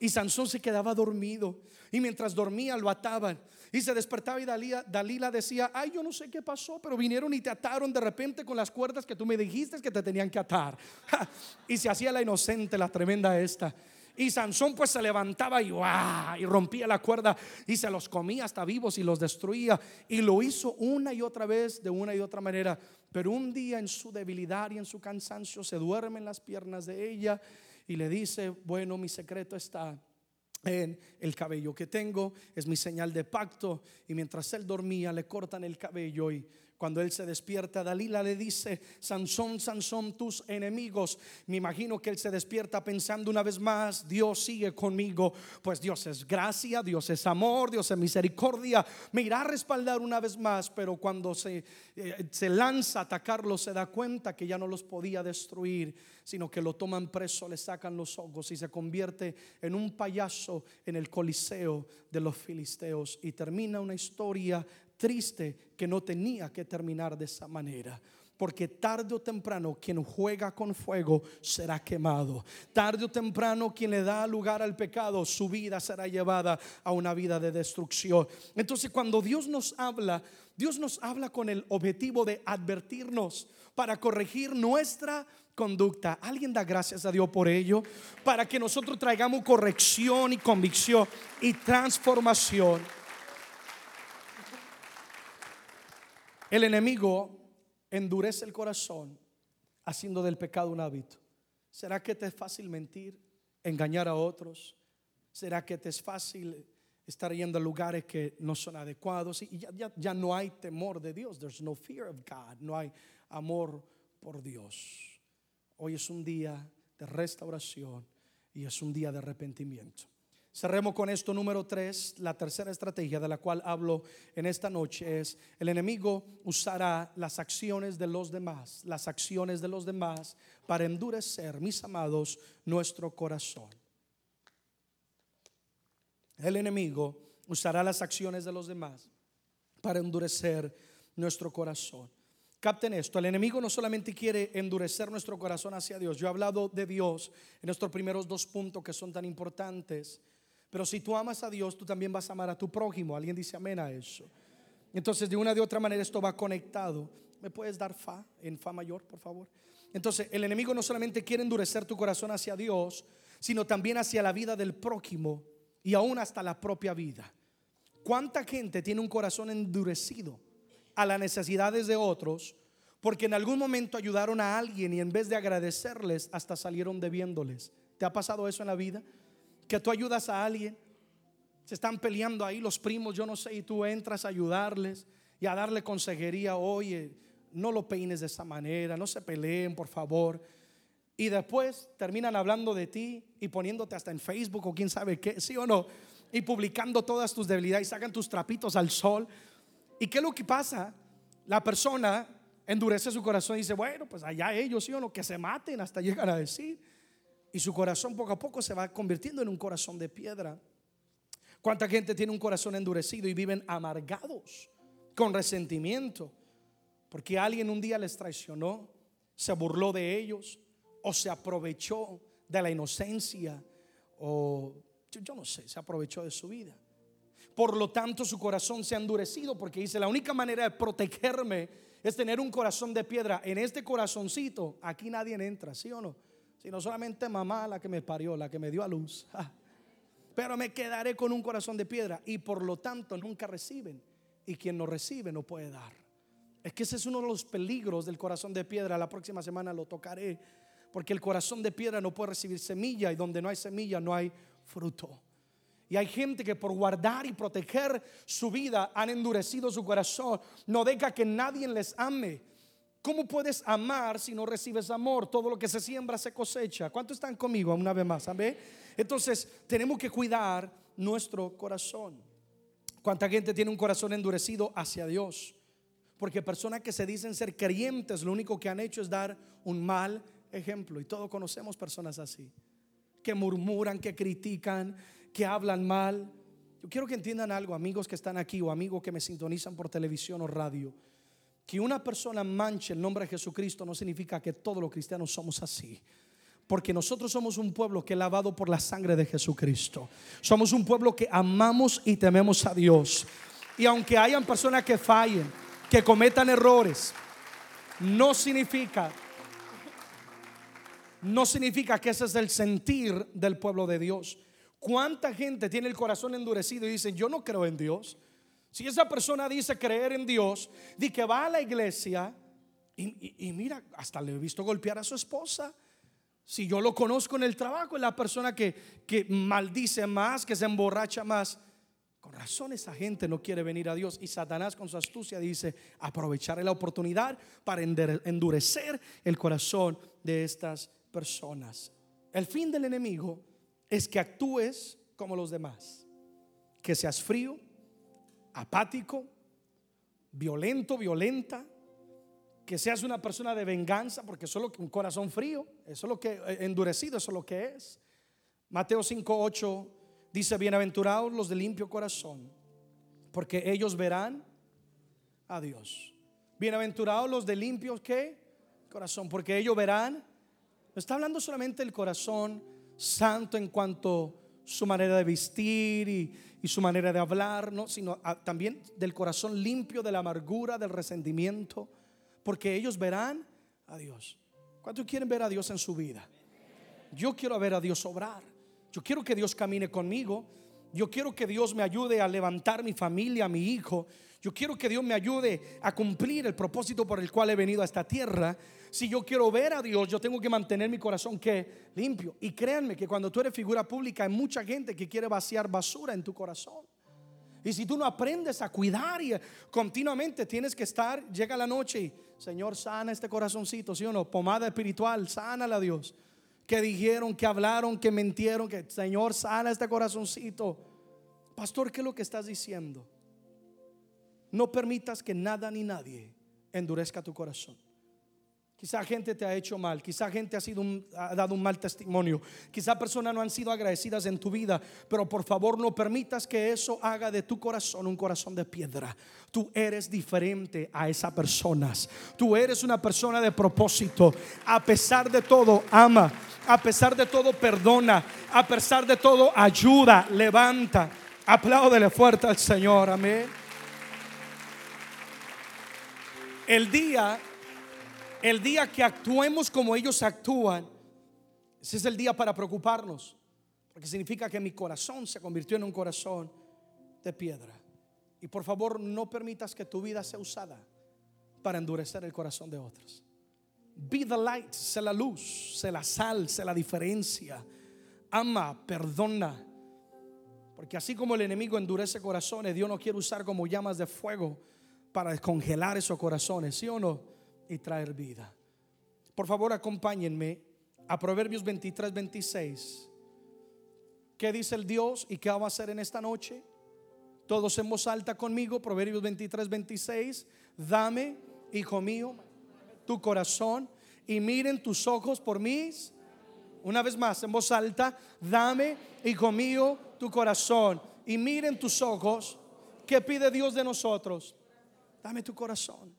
Y Sansón se quedaba dormido. Y mientras dormía lo ataban. Y se despertaba y Dalila, decía, ay, yo no sé qué pasó, pero vinieron y te ataron de repente con las cuerdas que tú me dijiste que te tenían que atar. *laughs* y se hacía la inocente, la tremenda esta. Y Sansón pues se levantaba y, y rompía la cuerda y se los comía hasta vivos y los destruía. Y lo hizo una y otra vez de una y otra manera. Pero un día en su debilidad y en su cansancio se duerme en las piernas de ella y le dice, bueno, mi secreto está en el cabello que tengo, es mi señal de pacto. Y mientras él dormía, le cortan el cabello y cuando él se despierta, Dalila le dice, Sansón, Sansón, tus enemigos. Me imagino que él se despierta pensando una vez más, Dios sigue conmigo, pues Dios es gracia, Dios es amor, Dios es misericordia. Me irá a respaldar una vez más, pero cuando se, eh, se lanza a atacarlos se da cuenta que ya no los podía destruir, sino que lo toman preso, le sacan los ojos y se convierte en un payaso en el coliseo de los filisteos. Y termina una historia triste que no tenía que terminar de esa manera. Porque tarde o temprano quien juega con fuego será quemado. Tarde o temprano quien le da lugar al pecado, su vida será llevada a una vida de destrucción. Entonces cuando Dios nos habla, Dios nos habla con el objetivo de advertirnos para corregir nuestra conducta. ¿Alguien da gracias a Dios por ello? Para que nosotros traigamos corrección y convicción y transformación. El enemigo endurece el corazón haciendo del pecado un hábito. ¿Será que te es fácil mentir, engañar a otros? ¿Será que te es fácil estar yendo a lugares que no son adecuados? Y ya, ya no hay temor de Dios. There's no fear of God. No hay amor por Dios. Hoy es un día de restauración y es un día de arrepentimiento. Cerremos con esto número tres. La tercera estrategia de la cual hablo en esta noche es el enemigo usará las acciones de los demás, las acciones de los demás para endurecer, mis amados, nuestro corazón. el enemigo usará las acciones de los demás para endurecer nuestro corazón. Capten esto, el enemigo no solamente quiere endurecer nuestro corazón hacia Dios. Yo he hablado de Dios en estos primeros dos puntos que son tan importantes. Pero si tú amas a Dios, tú también vas a amar a tu prójimo. Alguien dice amén a eso. Entonces, de una de otra manera esto va conectado. ¿Me puedes dar fa en fa mayor, por favor? Entonces, el enemigo no solamente quiere endurecer tu corazón hacia Dios, sino también hacia la vida del prójimo y aún hasta la propia vida. ¿Cuánta gente tiene un corazón endurecido a las necesidades de otros porque en algún momento ayudaron a alguien y en vez de agradecerles hasta salieron debiéndoles? ¿Te ha pasado eso en la vida? Que tú ayudas a alguien, se están peleando ahí los primos, yo no sé, y tú entras a ayudarles y a darle consejería, oye, no lo peines de esa manera, no se peleen, por favor. Y después terminan hablando de ti y poniéndote hasta en Facebook o quién sabe qué, sí o no, y publicando todas tus debilidades, sacan tus trapitos al sol. ¿Y qué es lo que pasa? La persona endurece su corazón y dice, bueno, pues allá ellos, sí o no, que se maten hasta llegar a decir. Y su corazón poco a poco se va convirtiendo en un corazón de piedra. ¿Cuánta gente tiene un corazón endurecido y viven amargados, con resentimiento? Porque alguien un día les traicionó, se burló de ellos o se aprovechó de la inocencia o yo no sé, se aprovechó de su vida. Por lo tanto, su corazón se ha endurecido porque dice, la única manera de protegerme es tener un corazón de piedra. En este corazoncito, aquí nadie entra, ¿sí o no? Sino solamente mamá la que me parió, la que me dio a luz. *laughs* Pero me quedaré con un corazón de piedra y por lo tanto nunca reciben. Y quien no recibe no puede dar. Es que ese es uno de los peligros del corazón de piedra. La próxima semana lo tocaré. Porque el corazón de piedra no puede recibir semilla y donde no hay semilla no hay fruto. Y hay gente que por guardar y proteger su vida han endurecido su corazón. No deja que nadie les ame. ¿Cómo puedes amar si no recibes amor? Todo lo que se siembra se cosecha. ¿Cuántos están conmigo una vez más? Entonces tenemos que cuidar nuestro corazón. ¿Cuánta gente tiene un corazón endurecido hacia Dios? Porque personas que se dicen ser creyentes, lo único que han hecho es dar un mal ejemplo. Y todos conocemos personas así, que murmuran, que critican, que hablan mal. Yo quiero que entiendan algo, amigos que están aquí o amigos que me sintonizan por televisión o radio. Que una persona manche el nombre de Jesucristo no significa que todos los cristianos somos así. Porque nosotros somos un pueblo que lavado por la sangre de Jesucristo. Somos un pueblo que amamos y tememos a Dios. Y aunque hayan personas que fallen, que cometan errores, no significa no significa que ese es el sentir del pueblo de Dios. ¿Cuánta gente tiene el corazón endurecido y dice, yo no creo en Dios? Si esa persona dice creer en Dios, di que va a la iglesia y, mira, hasta le he visto golpear a su esposa. Si yo lo conozco en el trabajo, es la persona que, que maldice más, que se emborracha más. Con razón esa gente no quiere venir a Dios y Satanás con su astucia dice aprovechar la oportunidad para endurecer el corazón de estas personas. El fin del enemigo es que actúes como los demás, que seas frío, apático, violento, violenta, que seas una persona de venganza, porque eso es un corazón frío, eso es lo que eh, endurecido, eso es lo que es. Mateo 5:8 Dice, bienaventurados los de limpio corazón, porque ellos verán a Dios. Bienaventurados los de limpio ¿qué? corazón, porque ellos verán. Está hablando solamente del corazón santo en cuanto su manera de vestir y, su manera de hablar, no, sino también del corazón limpio de la amargura, del resentimiento, porque ellos verán a Dios. ¿Cuántos quieren ver a Dios en su vida? Yo quiero ver a Dios obrar. Yo quiero que Dios camine conmigo. Yo quiero que Dios me ayude a levantar mi familia, mi hijo. Yo quiero que Dios me ayude a cumplir el propósito por el cual he venido a esta tierra. Si yo quiero ver a Dios, yo tengo que mantener mi corazón que limpio. Y créanme que cuando tú eres figura pública hay mucha gente que quiere vaciar basura en tu corazón. Y si tú no aprendes a cuidar y continuamente tienes que estar, llega la noche y Señor sana este corazoncito, ¿sí o no? Pomada espiritual, sánala Dios que dijeron, que hablaron, que mentieron, que Señor sana este corazoncito. Pastor, ¿qué es lo que estás diciendo? No permitas que nada ni nadie endurezca tu corazón. Quizá gente te ha hecho mal, quizá gente ha, sido ha dado un mal testimonio, quizá personas no han sido agradecidas en tu vida, pero por favor no permitas que eso haga de tu corazón un corazón de piedra. Tú eres diferente a esas personas. Tú eres una persona de propósito. A pesar de todo, ama. A pesar de todo, perdona. A pesar de todo, ayuda, levanta. Apláudele fuerte al Señor. Amén. El día el día que actuemos como ellos actúan, ese es el día para preocuparnos. Porque significa que mi corazón se convirtió en un corazón de piedra. Y por favor, no permitas que tu vida sea usada para endurecer el corazón de otros. Be the light, sé la luz, sé la sal, sé la diferencia. Ama, perdona. Porque así como el enemigo endurece corazones, Dios no quiere usar como llamas de fuego para descongelar esos corazones, ¿sí o no? y traer vida. Por favor, acompáñenme a Proverbios 23, 26. ¿Qué dice el Dios y qué va a hacer en esta noche? Todos en voz alta conmigo, Proverbios 23, 26. Dame, hijo mío, tu corazón y miren tus ojos por mis. Una vez más, en voz alta, dame, hijo mío, tu corazón y miren tus ojos. ¿Qué pide Dios de nosotros? Dame tu corazón.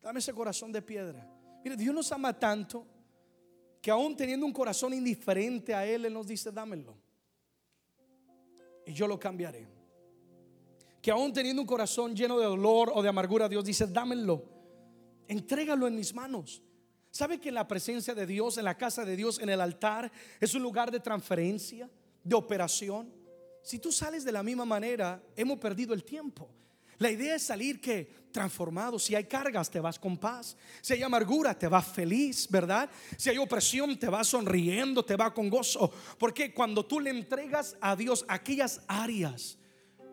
Dame ese corazón de piedra. Mire, Dios nos ama tanto que aún teniendo un corazón indiferente a Él, Él nos dice, dámelo. Y yo lo cambiaré. Que aún teniendo un corazón lleno de dolor o de amargura, Dios dice, dámelo. Entrégalo en mis manos. ¿Sabe que la presencia de Dios, en la casa de Dios, en el altar, es un lugar de transferencia, de operación? Si tú sales de la misma manera, hemos perdido el tiempo. La idea es salir que transformado. Si hay cargas, te vas con paz. Si hay amargura, te vas feliz, ¿verdad? Si hay opresión, te vas sonriendo, te va con gozo. Porque cuando tú le entregas a Dios aquellas áreas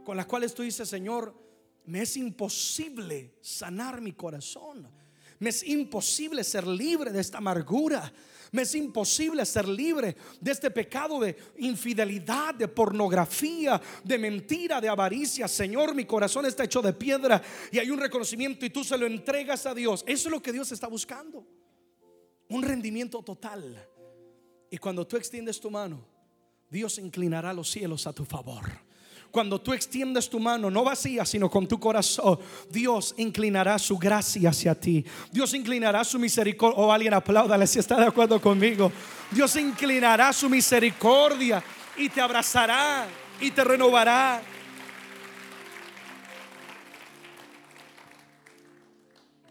con las cuales tú dices, Señor, me es imposible sanar mi corazón. Me es imposible ser libre de esta amargura. Me es imposible ser libre de este pecado de infidelidad, de pornografía, de mentira, de avaricia. Señor, mi corazón está hecho de piedra y hay un reconocimiento y tú se lo entregas a Dios. Eso es lo que Dios está buscando. Un rendimiento total. Y cuando tú extiendes tu mano, Dios inclinará los cielos a tu favor. Cuando tú extiendes tu mano, no vacía, sino con tu corazón, Dios inclinará su gracia hacia ti. Dios inclinará su misericordia. O oh, alguien apláudale si está de acuerdo conmigo. Dios inclinará su misericordia y te abrazará y te renovará.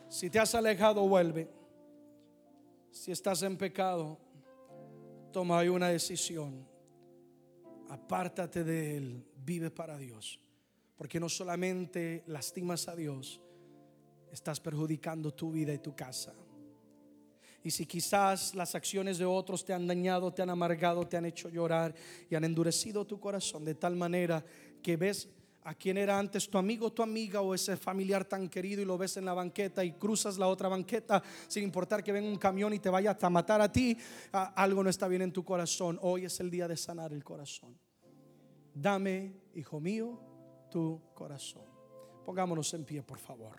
Si te has alejado, vuelve. Si estás en pecado, toma hoy una decisión. Apártate de él vive para Dios. Porque no solamente lastimas a Dios, estás perjudicando tu vida y tu casa. Y si quizás las acciones de otros te han dañado, te han amargado, te han hecho llorar y han endurecido tu corazón de tal manera que ves a quien era antes tu amigo, tu amiga o ese familiar tan querido y lo ves en la banqueta y cruzas la otra banqueta sin importar que venga un camión y te vaya hasta matar a ti, algo no está bien en tu corazón. Hoy es el día de sanar el corazón dame, hijo mío, tu corazón. Pongámonos en pie, por favor.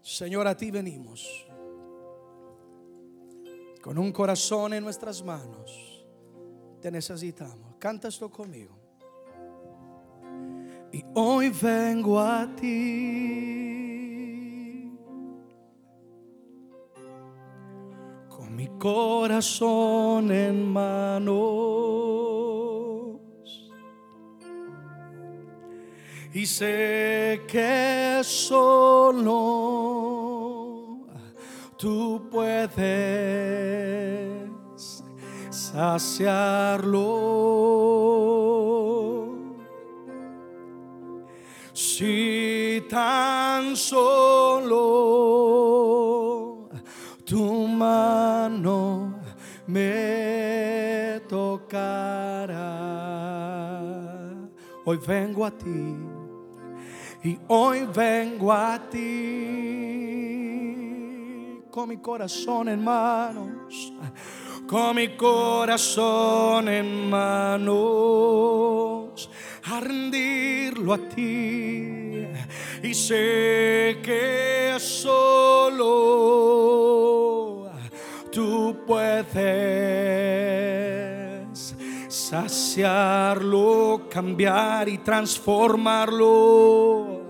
Señor, a ti venimos con un corazón en nuestras manos. Te necesitamos. Canta conmigo. Y hoy vengo a ti corazón en manos. Y sé que solo tú puedes saciarlo. Si tan solo me tocará. Hoy vengo a ti y hoy vengo a ti con mi corazón en manos, con mi corazón en manos a rendirlo a ti. Y sé que solo tú puedes saciarlo, cambiar y transformarlo.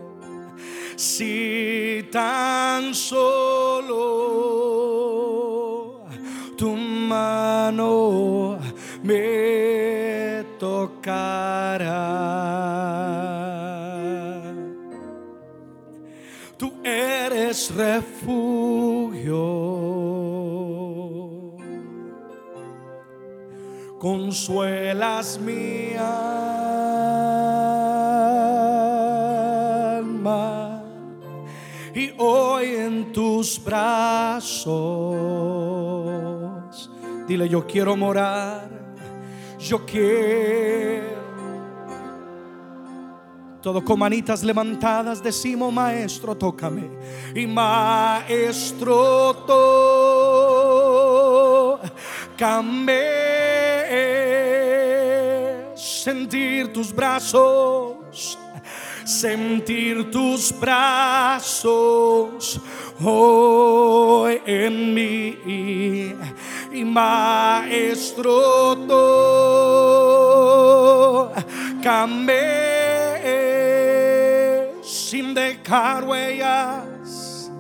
Si tan solo tu mano me tocará. Tú eres refugio, consuelas mi alma y hoy en tus brazos. Dile, yo quiero morar, yo quiero. Todo con manitas levantadas decimos, maestro, tócame. Y maestro, tócame. Sentir tus brazos sentir tus brazos hoy en mí. Y maestro, tócame sin dejar huellas,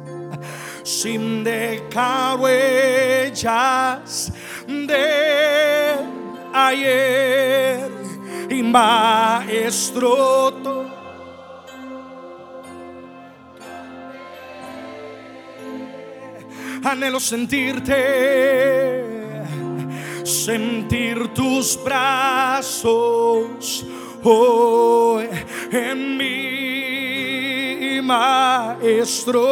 sin dejar huellas de ayer. Maestro, anhelo sentirte, sentir tus brazos hoy en mi maestro.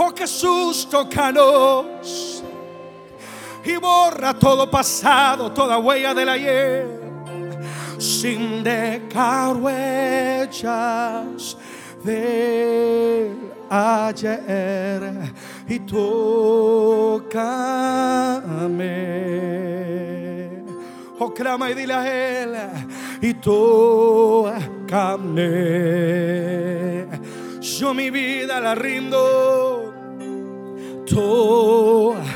Oh Jesús, tócanos y borra todo pasado, toda huella del ayer, sin dejar huellas de ayer y tócame. Oh, clama y dile a él y tócame. Yo mi vida la rindo. Tócame.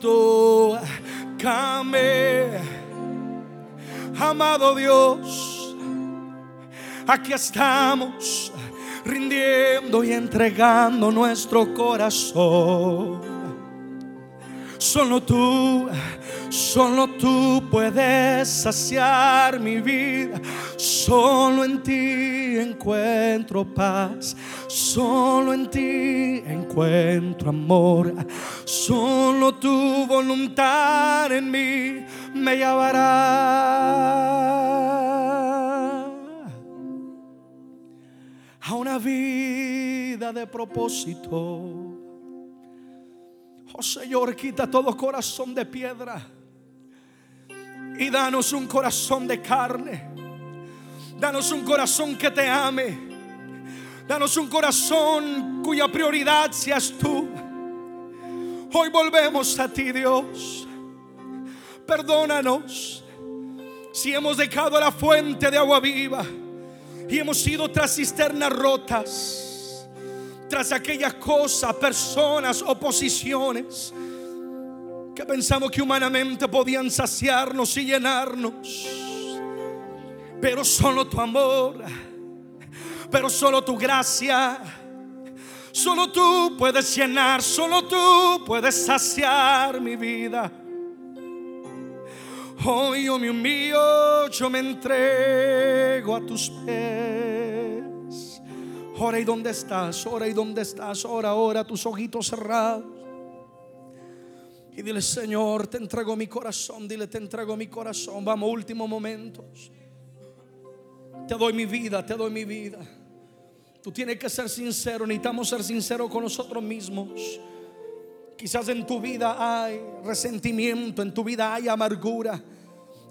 Tócame amado Dios, aquí estamos rindiendo y entregando nuestro corazón. Solo tú, solo tú puedes saciar mi vida. Solo en ti encuentro paz. Solo en ti encuentro amor. Solo tu voluntad en mí me llevará a una vida de propósito. Oh Señor, quita todo corazón de piedra y danos un corazón de carne. Danos un corazón que te ame. Danos un corazón cuya prioridad seas tú. Hoy volvemos a ti, Dios. Perdónanos si hemos dejado la fuente de agua viva y hemos ido tras cisternas rotas, tras aquellas cosas, personas o posiciones que pensamos que humanamente podían saciarnos y llenarnos. Pero solo tu amor, pero solo tu gracia, solo tú puedes llenar, solo tú puedes saciar mi vida. Hoy yo me humillo, yo me entrego a tus pies. Ora y dónde estás, ora y dónde estás, ora, ora, tus ojitos cerrados. Y dile, Señor, te entrego mi corazón, dile, te entrego mi corazón. Vamos, últimos momentos. Te doy mi vida, te doy mi vida. Tú tienes que ser sincero, necesitamos ser sinceros con nosotros mismos. Quizás en tu vida hay resentimiento, en tu vida hay amargura,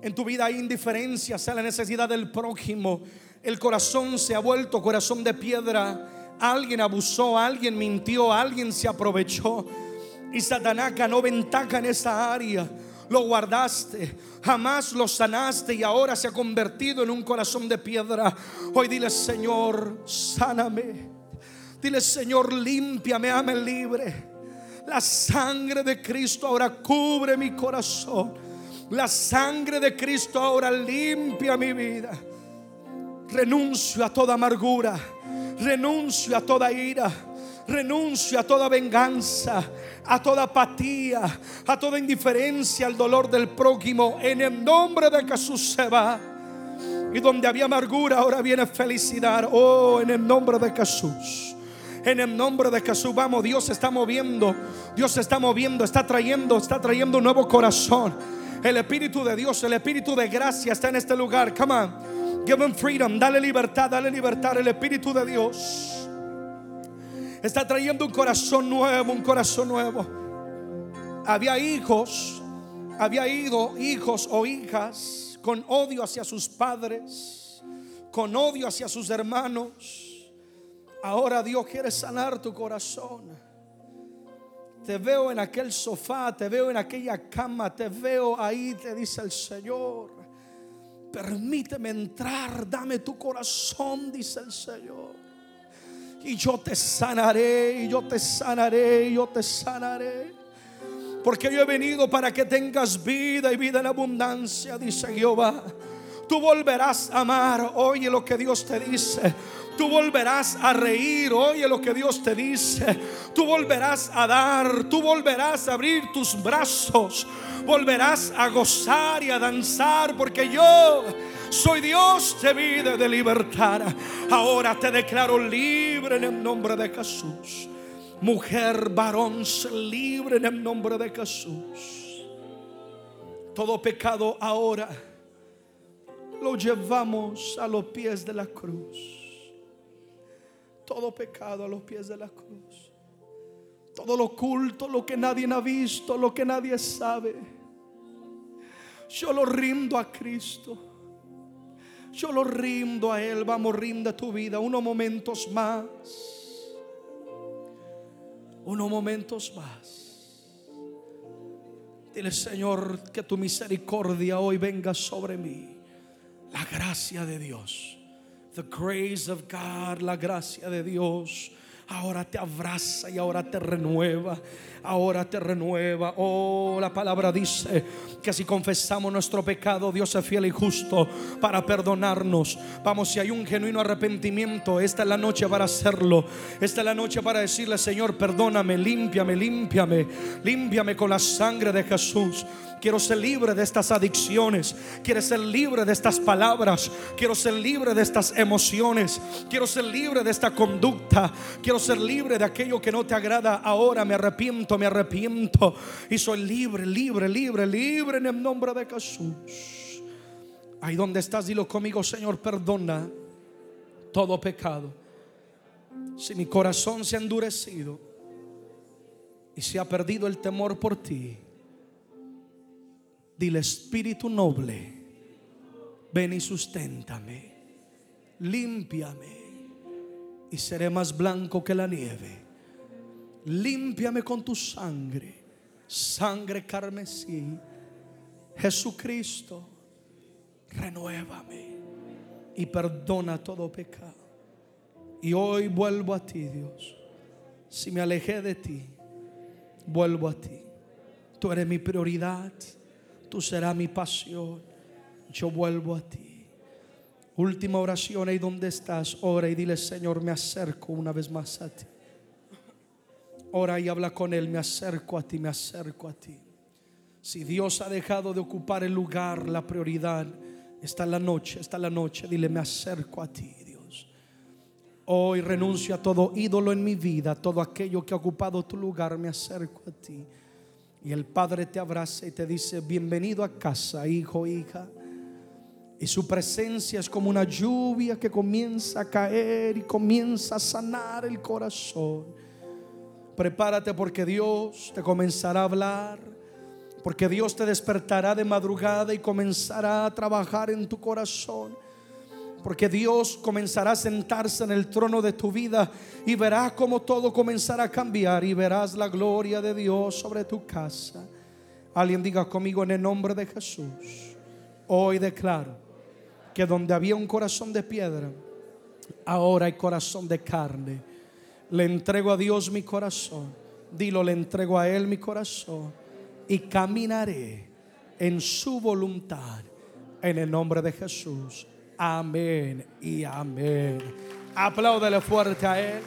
en tu vida hay indiferencia sea la necesidad del prójimo. El corazón se ha vuelto corazón de piedra. Alguien abusó, alguien mintió, alguien se aprovechó. Y Satanás ganó ventaja en esa área. Lo guardaste, jamás lo sanaste y ahora se ha convertido en un corazón de piedra. Hoy dile, Señor, sáname. Dile, Señor, límpiame, ame libre. La sangre de Cristo ahora cubre mi corazón. La sangre de Cristo ahora limpia mi vida. Renuncio a toda amargura. Renuncio a toda ira renuncio a toda venganza, a toda apatía, a toda indiferencia al dolor del prójimo. En el nombre de Jesús se va. Y donde había amargura, ahora viene felicidad. Oh, en el nombre de Jesús. En el nombre de Jesús, vamos, Dios se está moviendo. Dios se está moviendo, está trayendo, está trayendo un nuevo corazón. El Espíritu de Dios, el Espíritu de gracia está en este lugar. Come on. Give him freedom. Dale libertad, dale libertad. El Espíritu de Dios está trayendo un corazón nuevo, un corazón nuevo. Había hijos, había ido hijos o hijas con odio hacia sus padres, con odio hacia sus hermanos. Ahora Dios quiere sanar tu corazón. Te veo en aquel sofá, te veo en aquella cama, te veo ahí, te dice el Señor. Permíteme entrar, dame tu corazón, dice el Señor y yo te sanaré, y yo te sanaré, y yo te sanaré. Porque yo he venido para que tengas vida y vida en abundancia, dice Jehová. Tú volverás a amar, oye lo que Dios te dice. Tú volverás a reír, oye lo que Dios te dice. Tú volverás a dar, tú volverás a abrir tus brazos. Volverás a gozar y a danzar porque yo soy Dios de vida de libertad. Ahora te declaro libre en el nombre de Jesús. Mujer, varón, libre en el nombre de Jesús. Todo pecado ahora lo llevamos a los pies de la cruz. Todo pecado a los pies de la cruz. Todo lo oculto, lo que nadie ha visto, lo que nadie sabe. Yo lo rindo a Cristo. Yo lo rindo a Él. Vamos, rinda tu vida. Unos momentos más. Unos momentos más. Dile, Señor, que tu misericordia hoy venga sobre mí. La gracia de Dios. The grace of God, la gracia de Dios ahora te abraza y ahora te renueva, ahora te renueva. Oh, la palabra dice que si confesamos nuestro pecado, Dios es fiel y justo para perdonarnos. Vamos, si hay un genuino arrepentimiento, esta es la noche para hacerlo. Esta es la noche para decirle, Señor, perdóname, límpiame, límpiame, límpiame con la sangre de Jesús. Quiero ser libre de estas adicciones. Quiero ser libre de estas palabras. Quiero ser libre de estas emociones. Quiero ser libre de esta conducta. Quiero ser libre de aquello que no te agrada. Ahora me arrepiento, me arrepiento. Y soy libre, libre, libre, libre en el nombre de Jesús. Ahí donde estás, dilo conmigo, Señor, perdona todo pecado. Si mi corazón se ha endurecido y se ha perdido el temor por ti Dile, Espíritu noble, ven y susténtame, límpiame y seré más blanco que la nieve. Límpiame con tu sangre, sangre carmesí. Jesucristo, renuévame y perdona todo pecado. Y hoy vuelvo a ti, Dios. Si me alejé de ti, vuelvo a ti. Tú eres mi prioridad. Tú serás mi pasión. Yo vuelvo a ti. Última oración ahí donde estás. Ora y dile, Señor, me acerco una vez más a ti. Ora y habla con Él. Me acerco a ti, me acerco a ti. Si Dios ha dejado de ocupar el lugar, la prioridad, está la noche, está la noche. Dile, me acerco a ti, Dios. Hoy renuncio a todo ídolo en mi vida, todo aquello que ha ocupado tu lugar, me acerco a ti. Y el Padre te abraza y te dice, bienvenido a casa, hijo, hija. Y su presencia es como una lluvia que comienza a caer y comienza a sanar el corazón. Prepárate porque Dios te comenzará a hablar, porque Dios te despertará de madrugada y comenzará a trabajar en tu corazón. Porque Dios comenzará a sentarse en el trono de tu vida y verás cómo todo comenzará a cambiar y verás la gloria de Dios sobre tu casa. Alguien diga conmigo en el nombre de Jesús. Hoy declaro que donde había un corazón de piedra, ahora hay corazón de carne. Le entrego a Dios mi corazón. Dilo, le entrego a Él mi corazón. Y caminaré en su voluntad. En el nombre de Jesús. Amén y amén. Apláudele fuerte a Él.